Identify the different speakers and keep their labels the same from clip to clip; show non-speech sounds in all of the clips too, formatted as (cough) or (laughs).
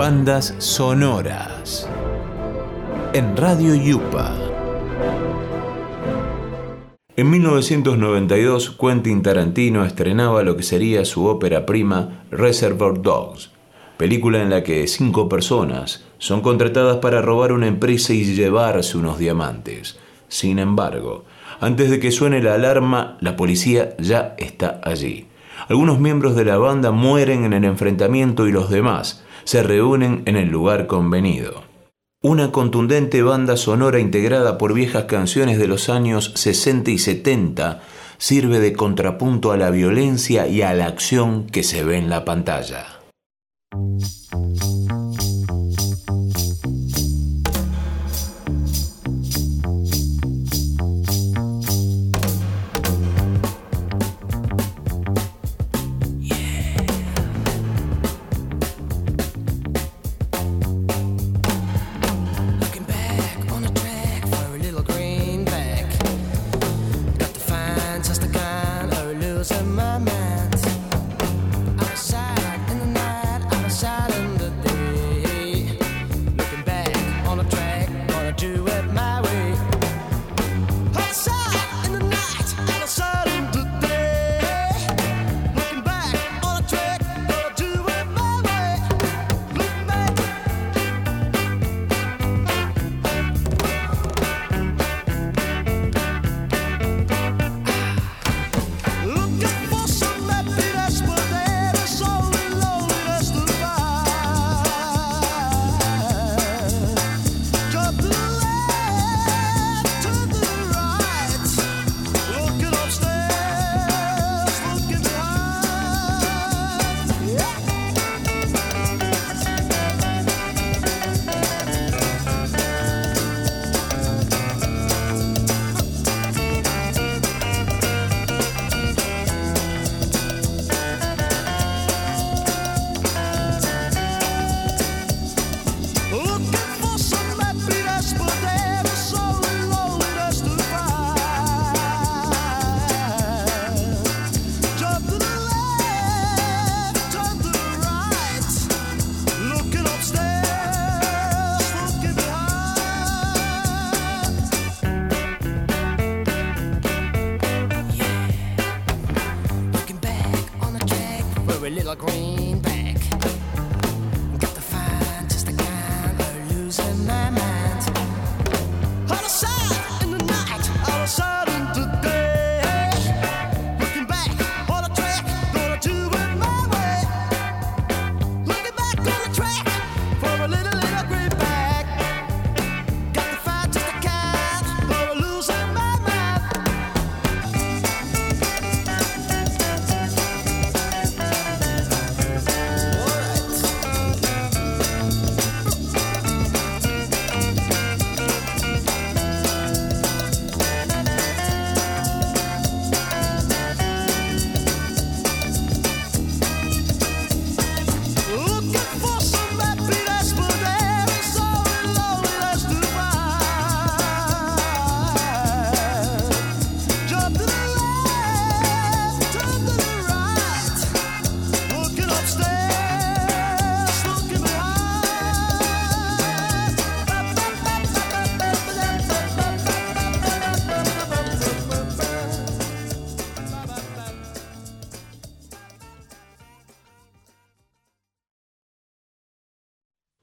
Speaker 1: bandas sonoras en Radio Yupa. En 1992, Quentin Tarantino estrenaba lo que sería su ópera prima Reservoir Dogs, película en la que cinco personas son contratadas para robar una empresa y llevarse unos diamantes. Sin embargo, antes de que suene la alarma, la policía ya está allí. Algunos miembros de la banda mueren en el enfrentamiento y los demás se reúnen en el lugar convenido. Una contundente banda sonora integrada por viejas canciones de los años 60 y 70 sirve de contrapunto a la violencia y a la acción que se ve en la pantalla.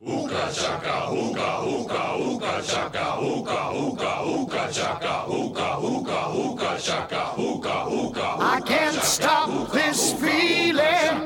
Speaker 2: Ooka chaka, ooka, ooka, ooka chaka, ooka, ooka,
Speaker 3: ooka chaka, ooka, ooka, ooka chaka, ooka, ooka. I can't stop this feeling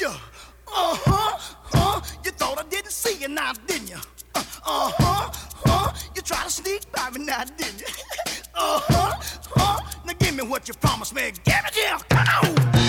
Speaker 3: got Uh uh-huh, huh. Uh, you thought I didn't see you now, didn't you? Uh huh. Uh, you tried to sneak by me now, didn't you? (laughs) uh huh. Uh, now give me what you promised me. Give it to you. Come on.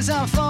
Speaker 3: cause I'm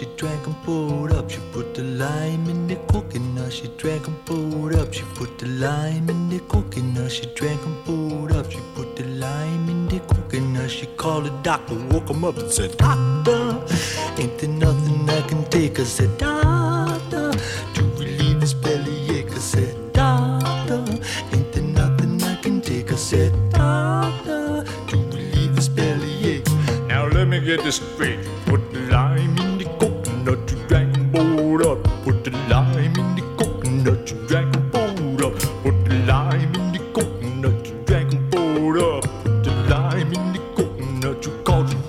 Speaker 3: she drank and pulled up. She put the lime in the coconut. She drank and pulled up. She put the lime in the coconut. She drank and pulled up. She put the lime in the coconut. She called the doctor, woke him up and said, Doctor, ain't there nothing I can take? I said, Doctor, to relieve this bellyache. I said, Doctor, ain't there nothing I can take? I said, Doctor, to relieve this bellyache. Now let me get this straight.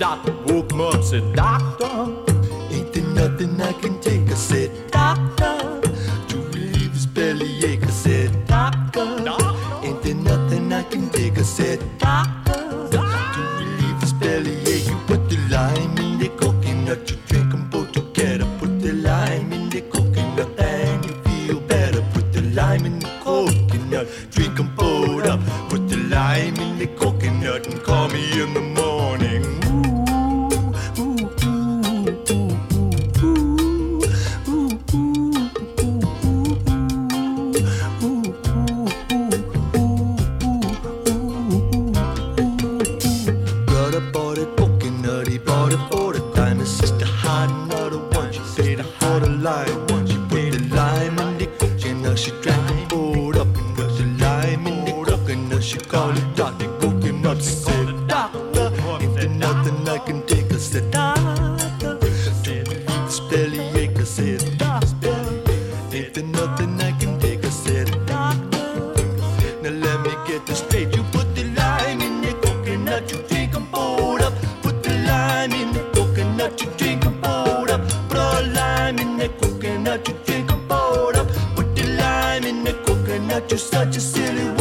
Speaker 3: doctor woke up, said, Doctor, ain't there nothing I can do? you're such a silly